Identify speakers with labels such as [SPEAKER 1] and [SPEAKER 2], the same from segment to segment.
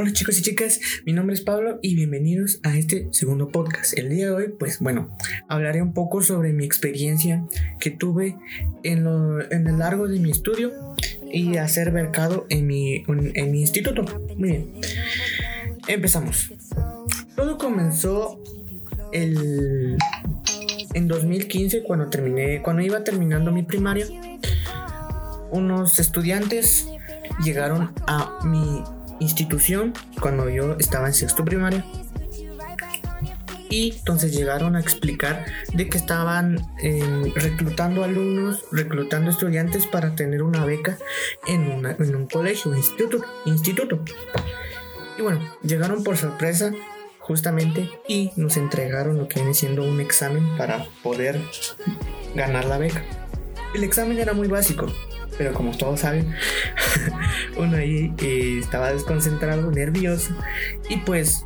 [SPEAKER 1] Hola chicos y chicas, mi nombre es Pablo y bienvenidos a este segundo podcast. El día de hoy, pues bueno, hablaré un poco sobre mi experiencia que tuve en, lo, el largo de mi estudio y a ser becado en mi, en mi instituto. Muy bien, empezamos. Todo comenzó el, en 2015 cuando terminé, cuando iba terminando mi primaria. Unos estudiantes llegaron a mi institución cuando yo estaba en sexto primaria. Y entonces llegaron a explicar de que estaban eh, reclutando alumnos, reclutando estudiantes para tener una beca en, en un colegio, instituto, instituto. Y bueno, llegaron por sorpresa justamente y nos entregaron lo que viene siendo un examen para poder ganar la beca. El examen era muy básico, pero como todos saben, uno ahí eh, estaba desconcentrado, nervioso, y pues,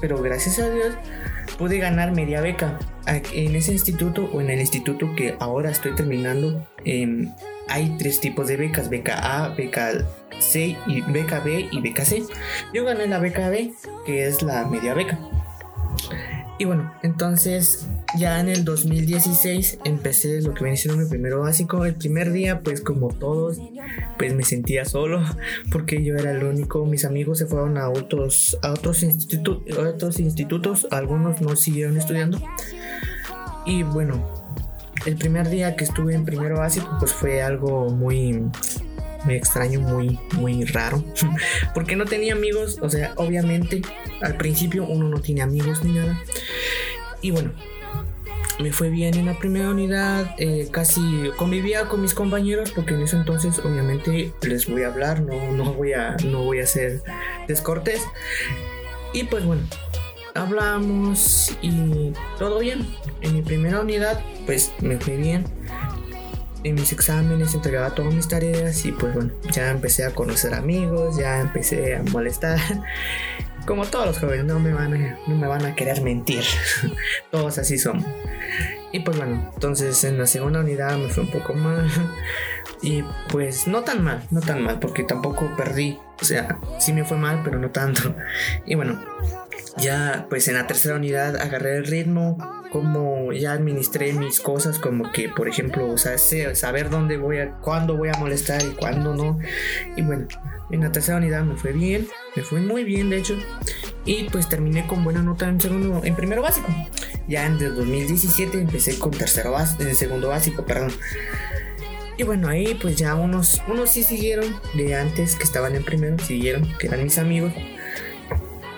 [SPEAKER 1] pero gracias a Dios pude ganar media beca. En ese instituto o en el instituto que ahora estoy terminando, em, hay tres tipos de becas, beca A, beca C y beca B y beca C. Yo gané la beca B, que es la media beca. Y bueno, entonces ya en el 2016 empecé lo que viene siendo mi primero básico. El primer día, pues como todos, pues me sentía solo porque yo era el único. Mis amigos se fueron a otros, a otros, otros institutos, algunos no siguieron estudiando. Y bueno, el primer día que estuve en primero básico, pues fue algo muy muy extraño, muy, muy raro. Porque no tenía amigos, o sea, obviamente al principio uno no tiene amigos ni nada. Y bueno, me fue bien en la primera unidad, eh, casi convivía con mis compañeros porque en ese entonces obviamente les voy a hablar, no, no, voy, a, no voy a ser descortés. Y pues bueno, hablamos y todo bien. En mi primera unidad pues me fue bien en mis exámenes entregaba todas mis tareas y pues bueno, ya empecé a conocer amigos, ya empecé a molestar. Como todos los jóvenes, no me van a, no me van a querer mentir. todos así son. Y pues bueno, entonces en la segunda unidad me fue un poco mal. Y pues no tan mal, no tan mal, porque tampoco perdí. O sea, sí me fue mal, pero no tanto. Y bueno, ya pues en la tercera unidad agarré el ritmo, como ya administré mis cosas, como que por ejemplo, o sea, saber dónde voy a, cuándo voy a molestar y cuándo no. Y bueno, en la tercera unidad me fue bien, me fue muy bien de hecho. Y pues terminé con buena nota en segundo, en primero básico. Ya en el 2017 empecé con tercero básico, en segundo básico, perdón. Y bueno, ahí pues ya unos, unos sí siguieron de antes que estaban en primero, siguieron, que eran mis amigos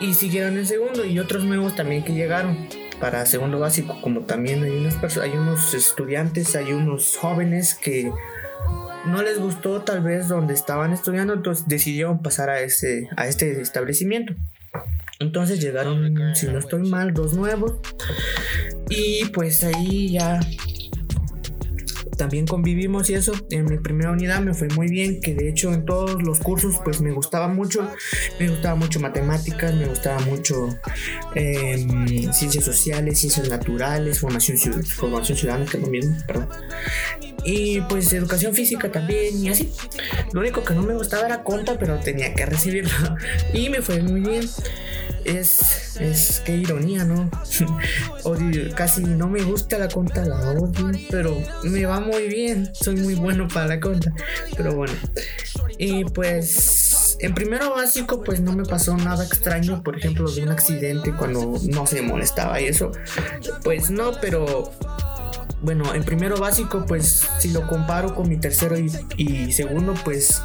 [SPEAKER 1] y siguieron en segundo y otros nuevos también que llegaron para segundo básico como también hay hay unos estudiantes hay unos jóvenes que no les gustó tal vez donde estaban estudiando entonces decidieron pasar a ese a este establecimiento. Entonces llegaron si no estoy mal dos nuevos y pues ahí ya también convivimos y eso. En mi primera unidad me fue muy bien, que de hecho en todos los cursos pues me gustaba mucho. Me gustaba mucho matemáticas, me gustaba mucho em, ciencias sociales, ciencias naturales, formación, formación ciudadana, que lo mismo, perdón. Y pues educación física también y así. Lo único que no me gustaba era conta, pero tenía que recibirlo. Y me fue muy bien es, es qué ironía, ¿no? odio, casi no me gusta la conta, la odio, pero me va muy bien, soy muy bueno para la conta, pero bueno. Y pues en primero básico pues no me pasó nada extraño, por ejemplo de un accidente cuando no se molestaba y eso, pues no, pero bueno, en primero básico pues si lo comparo con mi tercero y, y segundo pues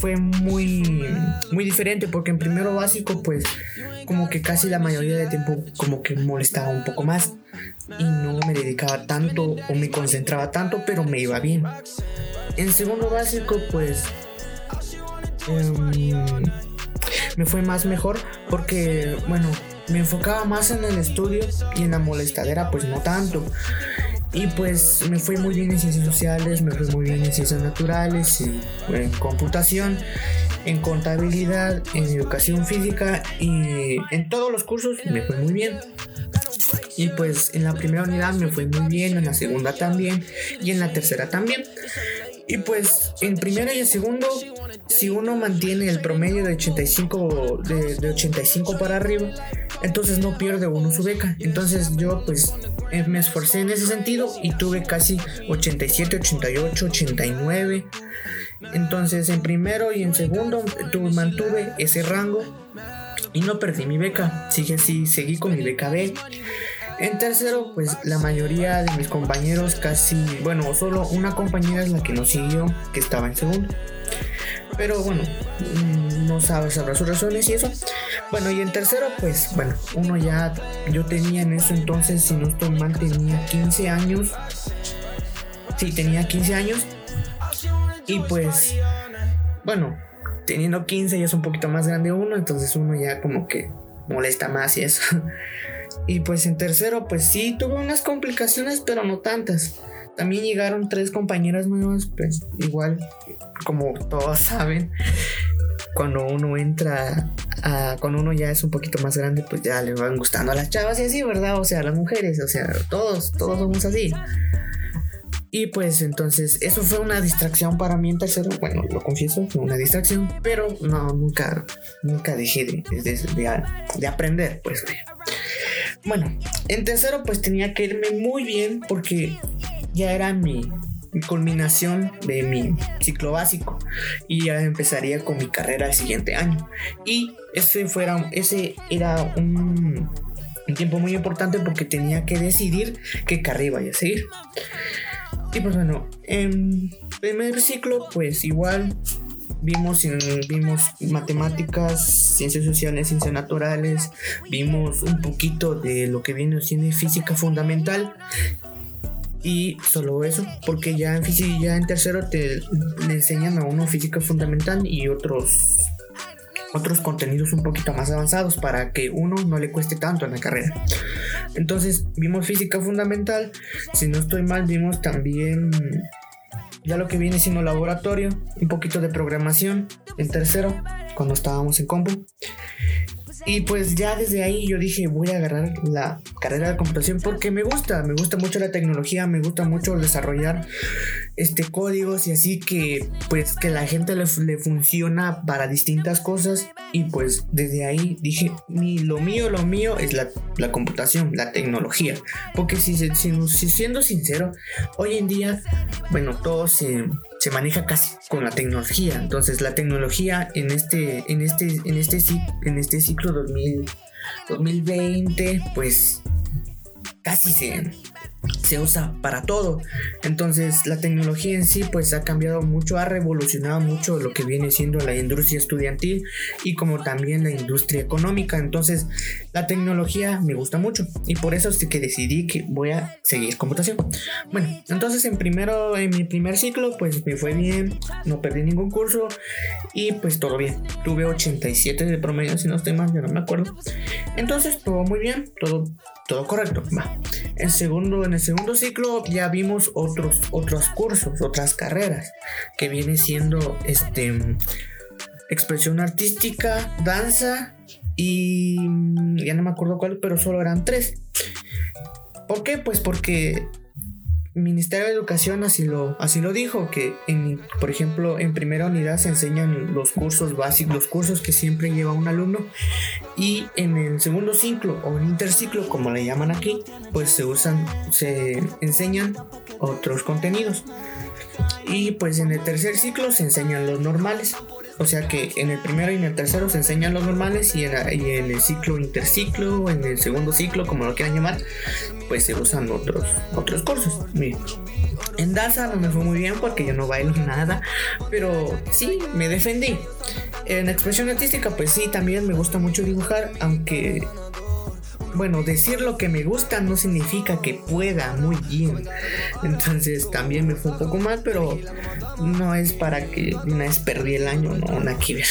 [SPEAKER 1] fue muy muy diferente porque en primero básico pues como que casi la mayoría del tiempo como que molestaba un poco más y no me dedicaba tanto o me concentraba tanto, pero me iba bien. En segundo básico, pues em, me fue más mejor porque, bueno, me enfocaba más en el estudio y en la molestadera, pues no tanto. Y pues me fue muy bien en ciencias sociales, me fue muy bien en ciencias naturales en computación en contabilidad, en educación física y en todos los cursos me fue muy bien. Y pues en la primera unidad me fue muy bien, en la segunda también y en la tercera también. Y pues en primero y en segundo, si uno mantiene el promedio de 85, de, de 85 para arriba, entonces no pierde uno su beca. Entonces yo pues eh, me esforcé en ese sentido y tuve casi 87, 88, 89. Entonces en primero y en segundo tuve, mantuve ese rango y no perdí mi beca. Sigue así, seguí con mi beca B. En tercero, pues la mayoría de mis compañeros casi, bueno, solo una compañera es la que nos siguió, que estaba en segundo. Pero bueno, mm, no sabes sabrá sus razones y eso. Bueno, y en tercero, pues bueno, uno ya, yo tenía en eso entonces, si no estoy mal, tenía 15 años. Sí, tenía 15 años. Y pues, bueno, teniendo 15 ya es un poquito más grande uno, entonces uno ya como que molesta más y eso. Y pues en tercero, pues sí, tuve unas complicaciones, pero no tantas. También llegaron tres compañeras nuevas, pues igual, como todos saben, cuando uno entra a, cuando uno ya es un poquito más grande, pues ya le van gustando a las chavas y así, ¿verdad? O sea, las mujeres, o sea, todos, todos somos así. Y pues entonces eso fue una distracción para mí en tercero. Bueno, lo confieso, fue una distracción. Pero no, nunca, nunca dejé de, de, de aprender, pues. Bueno, en tercero pues tenía que irme muy bien porque ya era mi, culminación de mi ciclo básico y ya empezaría con mi carrera el siguiente año. Y ese, fuera, ese era un, un tiempo muy importante porque tenía que decidir qué carrera iba a seguir. Y pues bueno, en primer ciclo pues igual vimos, vimos matemáticas, ciencias sociales, ciencias naturales, vimos un poquito de lo que viene siendo física fundamental y solo eso, porque ya en física, ya en tercero te le enseñan a uno física fundamental y otros otros contenidos un poquito más avanzados para que uno no le cueste tanto en la carrera. Entonces vimos física fundamental, si no estoy mal vimos también ya lo que viene siendo laboratorio, un poquito de programación en tercero, cuando estábamos en compu. Y pues ya desde ahí yo dije, voy a agarrar la carrera de computación porque me gusta, me gusta mucho la tecnología, me gusta mucho desarrollar este códigos y así que pues que la gente le, le funciona para distintas cosas y pues desde ahí dije, mi, lo mío, lo mío es la, la computación, la tecnología. Porque si, si, si, siendo sincero, hoy en día, bueno, todo se se maneja casi con la tecnología. Entonces la tecnología en este, en este, en este, en este ciclo 2000, 2020, pues casi se, se usa para todo. Entonces la tecnología en sí pues ha cambiado mucho, ha revolucionado mucho lo que viene siendo la industria estudiantil y como también la industria económica. Entonces la tecnología me gusta mucho y por eso es que decidí que voy a seguir computación. Bueno, entonces en primero, en mi primer ciclo pues me fue bien, no perdí ningún curso y pues todo bien. Tuve 87 de promedio si no estoy mal, yo no me acuerdo. Entonces todo muy bien, todo todo correcto. Va. En, segundo, en el segundo ciclo ya vimos otros, otros cursos, otras carreras, que viene siendo este, expresión artística, danza y ya no me acuerdo cuál, pero solo eran tres. ¿Por qué? Pues porque Ministerio de Educación así lo, así lo dijo, que en, por ejemplo en primera unidad se enseñan los cursos básicos, los cursos que siempre lleva un alumno y en el segundo ciclo o en interciclo, como le llaman aquí, pues se usan, se enseñan otros contenidos. Y pues en el tercer ciclo se enseñan los normales. O sea que en el primero y en el tercero se enseñan los normales y en, el ciclo interciclo, en el segundo ciclo, como lo quieran llamar, pues se usan otros, otros cursos. En danza no me fue muy bien porque yo no bailo nada, pero sí, me defendí. En expresión artística, pues sí, también me gusta mucho dibujar, aunque bueno, decir lo que me gusta no significa que pueda muy bien. Entonces también me fue un poco mal, pero no es para que una vez perdí el año, no, una que.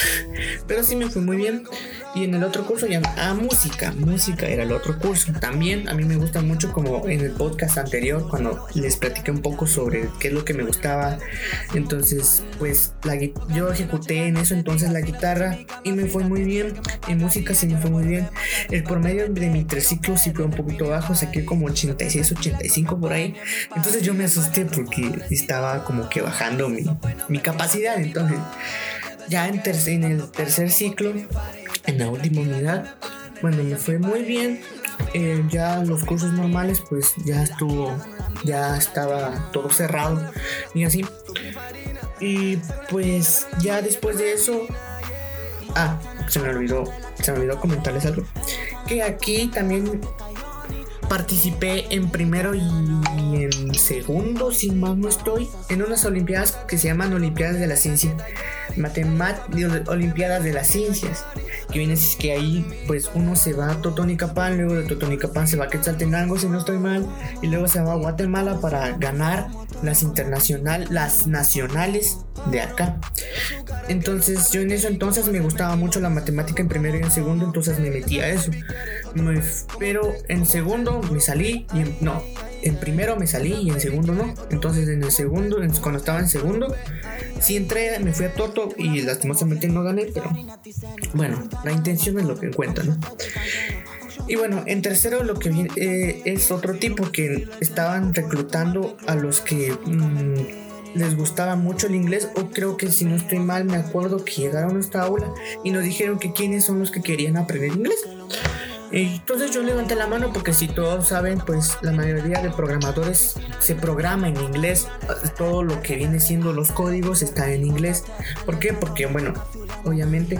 [SPEAKER 1] Pero sí me fue muy bien. Y en el otro curso ya, ah, música, música era el otro curso. También a mí me gusta mucho como en el podcast anterior, cuando les platiqué un poco sobre qué es lo que me gustaba. Entonces, pues la, yo ejecuté en eso entonces la guitarra y me fue muy bien. En música sí me fue muy bien. El promedio de mi triciclo sí fue un poquito bajo, saqué como 86, 85 por ahí. Entonces yo me asusté porque estaba como que bajando mi, mi capacidad. Entonces, ya en, en el tercer ciclo en la última unidad. Bueno, me fue muy bien. Eh, ya los cursos normales, pues ya estuvo, ya estaba todo cerrado y así. Y pues ya después de eso, ah, se me olvidó, se me olvidó comentarles algo. Que aquí también participé en primero y en segundo, si más no estoy, en unas olimpiadas que se llaman Olimpiadas de la Ciencia, Matemáticas, Olimpiadas de las Ciencias que viene es que ahí pues uno se va a Totonicapán, luego de Totonicapán se va a Quetzaltenango si no estoy mal, y luego se va a Guatemala para ganar las internacionales, las nacionales de acá. Entonces yo en eso entonces me gustaba mucho la matemática en primero y en segundo, entonces me metí a eso. pero en segundo me salí y en, no, en primero me salí y en segundo no. Entonces en el segundo, cuando estaba en segundo, sí entré, me fui a Toto y lastimosamente no gané, pero bueno, la intención es lo que cuenta, ¿no? Y bueno, en tercero lo que viene eh, es otro tipo que estaban reclutando a los que mm, les gustaba mucho el inglés o creo que si no estoy mal me acuerdo que llegaron a esta aula y nos dijeron que quiénes son los que querían aprender inglés. Entonces yo levanté la mano porque si todos saben, pues la mayoría de programadores se programa en inglés. Todo lo que viene siendo los códigos está en inglés. ¿Por qué? Porque, bueno, obviamente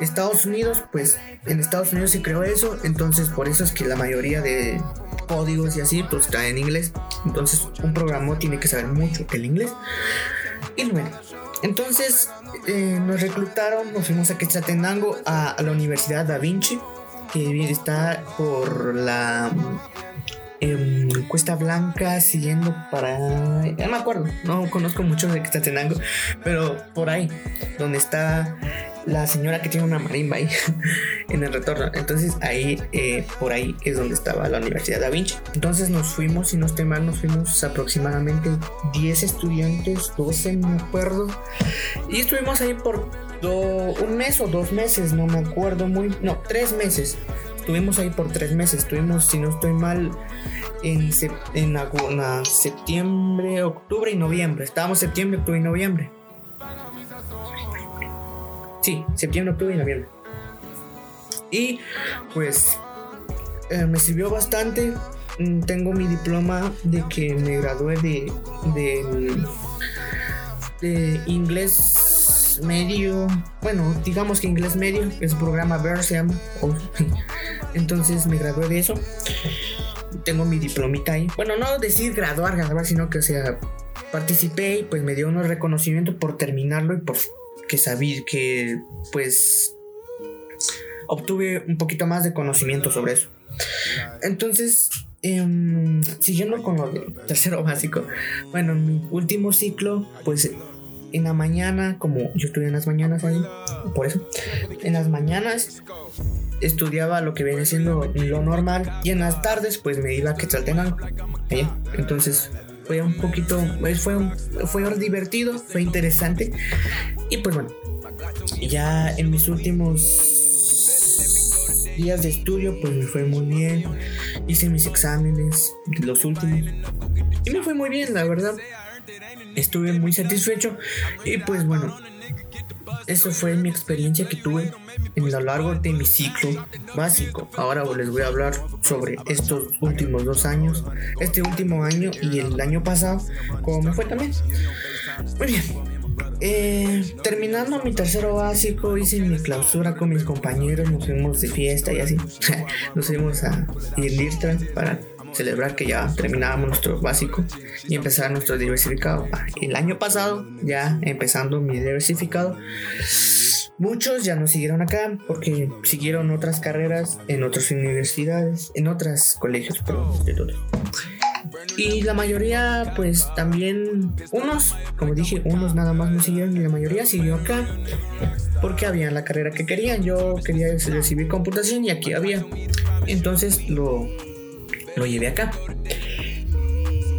[SPEAKER 1] Estados Unidos, pues en Estados Unidos se creó eso. Entonces por eso es que la mayoría de códigos y así, pues está en inglés. Entonces un programador tiene que saber mucho el inglés. Y bueno, entonces eh, nos reclutaron, nos fuimos a Quetzaltenango a, a la Universidad Da Vinci que está por la em, Cuesta Blanca siguiendo para... Ya me acuerdo, no conozco mucho de Quetzaltenango, pero por ahí, donde está la señora que tiene una marimba ahí en el retorno. Entonces ahí, eh, por ahí es donde estaba la Universidad Da Vinci. Entonces nos fuimos, si no estoy mal, nos fuimos aproximadamente 10 estudiantes, 12 me acuerdo. Y estuvimos ahí por un mes o dos meses, no me acuerdo muy... No, tres meses. Estuvimos ahí por tres meses. Estuvimos, si no estoy mal, en, en, septiembre, octubre y noviembre. Estábamos septiembre, octubre y noviembre. Sí, septiembre, octubre y noviembre. Y pues eh, me sirvió bastante. Mm, tengo mi diploma de que me gradué de, de, de inglés medio. Bueno, digamos que inglés medio, es programa VER se llama. Entonces me gradué de eso. Tengo mi diplomita ahí. Bueno, no decir graduar, graduar, sino que, o sea, participé y pues me dio unos reconocimientos por terminarlo y por que sabía que pues obtuve un poquito más de conocimiento sobre eso. Entonces, em, siguiendo con lo tercero básico, bueno, mi último ciclo, pues en la mañana, como yo estudié en las mañanas ahí, por eso, en las mañanas estudiaba lo que viene siendo lo normal y en las tardes pues me iba a Quetzaltenango. Entonces fue un poquito, pues, fue, fue divertido, fue interesante. Y pues bueno, ya en mis últimos días de estudio, pues me fue muy bien. Hice mis exámenes, los últimos. Y me fue muy bien, la verdad. Estuve muy satisfecho. Y pues bueno, eso fue mi experiencia que tuve en lo largo de mi ciclo básico. Ahora les voy a hablar sobre estos últimos dos años, este último año y el año pasado, cómo fue también. Muy bien. Eh, terminando mi tercero básico, hice mi clausura con mis compañeros, nos fuimos de fiesta y así. nos fuimos a Irlitra para celebrar que ya terminábamos nuestro básico y empezar nuestro diversificado. Ah, el año pasado, ya empezando mi diversificado, muchos ya no siguieron acá porque siguieron otras carreras en otras universidades, en otros colegios, pero Y la mayoría, pues también, unos, como dije, unos nada más me siguieron y la mayoría siguió acá porque había la carrera que querían. Yo quería recibir computación y aquí había. Entonces lo, lo llevé acá.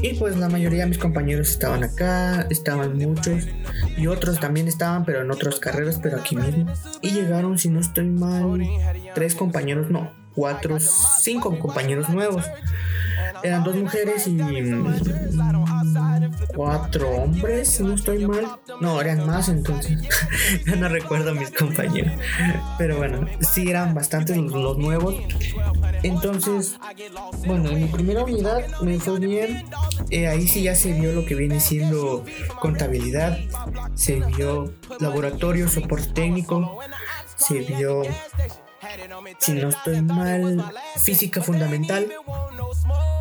[SPEAKER 1] Y pues la mayoría de mis compañeros estaban acá, estaban muchos. Y otros también estaban, pero en otras carreras, pero aquí mismo. Y llegaron, si no estoy mal, tres compañeros, no, cuatro, cinco compañeros nuevos. Eran dos mujeres y cuatro hombres, si no estoy mal. No, eran más entonces. ya no recuerdo a mis compañeros. Pero bueno, sí eran bastantes los, nuevos. Entonces, bueno, en mi primera unidad me fue bien. Eh, ahí sí ya se vio lo que viene siendo contabilidad. Se vio laboratorio, soporte técnico. Se vio si no estoy mal, física fundamental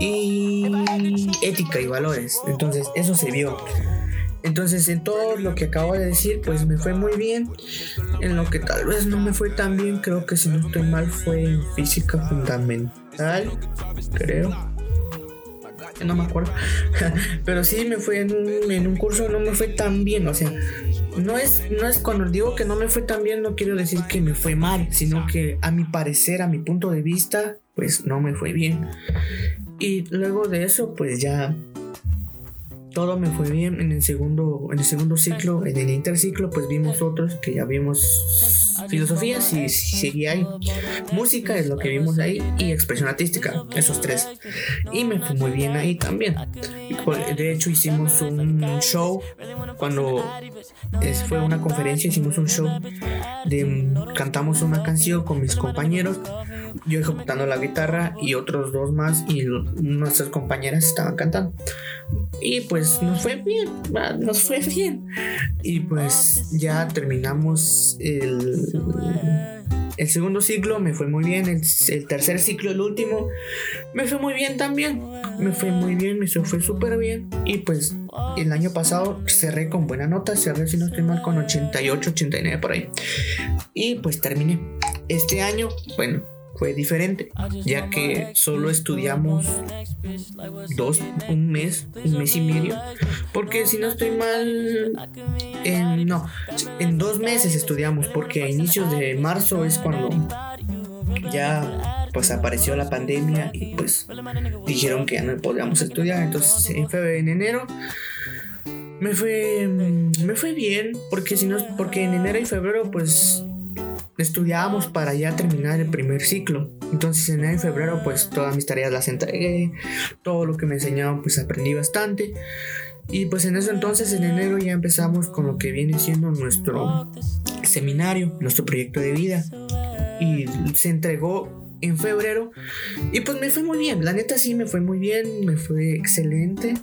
[SPEAKER 1] y ética y valores. Entonces, eso se vio. Entonces, en todo lo que acabo de decir, pues me fue muy bien. En lo que tal vez no me fue tan bien, creo que si no estoy mal, fue en física fundamental, creo no me acuerdo. Pero sí me fue en un, curso, no me fue tan bien. O sea, no es, no es cuando digo que no me fue tan bien, no quiero decir que me fue mal, sino que a mi parecer, a mi punto de vista, pues no me fue bien. Y luego de eso, pues ya todo me fue bien. En el segundo en el segundo ciclo en el interciclo pues vimos otros que ya vimos filosofía si seguía ahí. Música es lo que vimos ahí y expresión artística esos tres. Y me fue muy bien ahí también. De hecho hicimos un show cuando fue una conferencia hicimos un show de cantamos una canción con mis compañeros yo ejecutando la guitarra y otros dos más y nuestras compañeras estaban cantando y pues nos fue bien, nos fue bien. Y pues ya terminamos el, segundo ciclo, me fue muy bien. El, tercer ciclo, el último, me fue muy bien también. Me fue muy bien, me fue súper bien. Y pues el año pasado cerré con buena nota, cerré si no estoy mal con 88, 89 por ahí. Y pues terminé. Este año, bueno, fue diferente, ya que solo estudiamos dos, un mes, un mes y medio, porque si no estoy mal, en, no, en dos meses estudiamos, porque a inicios de marzo es cuando ya pues apareció la pandemia y pues dijeron que ya no podíamos estudiar, entonces en febrero, en enero me fue me fue bien porque si no porque en enero y febrero pues estudiábamos para ya terminar el primer ciclo. Entonces en enero y febrero pues todas mis tareas las entregué, todo lo que me enseñaban pues aprendí bastante. Y pues en eso entonces en enero ya empezamos con lo que viene siendo nuestro seminario, nuestro proyecto de vida. Y se entregó en febrero y pues me fue muy bien, la neta sí me fue muy bien, me fue excelente.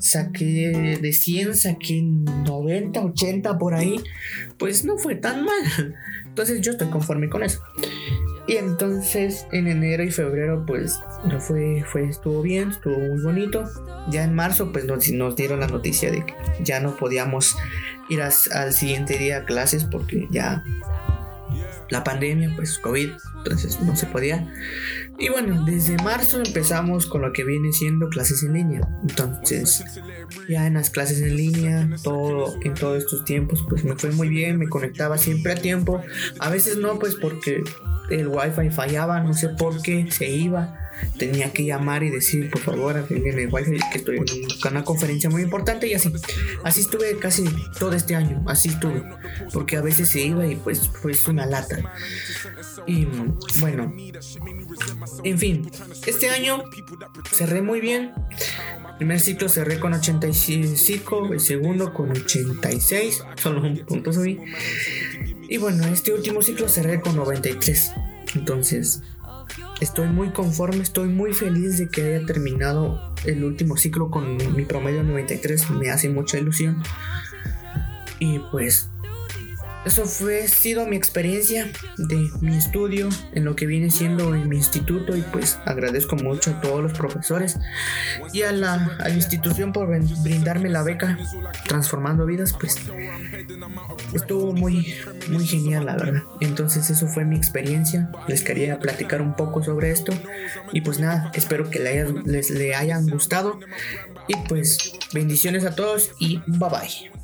[SPEAKER 1] Saqué de 100, saqué 90, 80 por ahí. Pues no fue tan mal. Entonces yo estoy conforme con eso. Y entonces en enero y febrero pues no fue, fue, estuvo bien, estuvo muy bonito. Ya en marzo pues nos, nos dieron la noticia de que ya no podíamos ir al siguiente día a clases porque ya la pandemia, pues COVID, entonces no se podía. Y bueno, desde marzo empezamos con lo que viene siendo clases en línea. Entonces, ya en las clases en línea, todo en todos estos tiempos, pues me fue muy bien, me conectaba siempre a tiempo. A veces no, pues porque el wifi fallaba, no sé por qué, se iba tenía que llamar y decir, por favor, arreglen el wifi, que estoy en una conferencia muy importante y así. Así estuve casi todo este año, así estuve, porque a veces se iba y pues fue una lata. Y bueno, en fin, este año cerré muy bien. Primer ciclo cerré con 85, el segundo con 86, solo un punto subí. Y bueno, este último ciclo cerré con 93. Entonces, estoy muy conforme, estoy muy feliz de que haya terminado el último ciclo con mi promedio 93, me hace mucha ilusión. Y pues eso fue sido mi experiencia de mi estudio en lo que viene siendo en mi instituto y pues agradezco mucho a todos los profesores y a la, a la institución por brindarme la beca transformando vidas pues estuvo muy muy genial la verdad. Entonces eso fue mi experiencia. Les quería platicar un poco sobre esto y pues nada espero que les, les le hayan gustado. Y pues bendiciones a todos y bye bye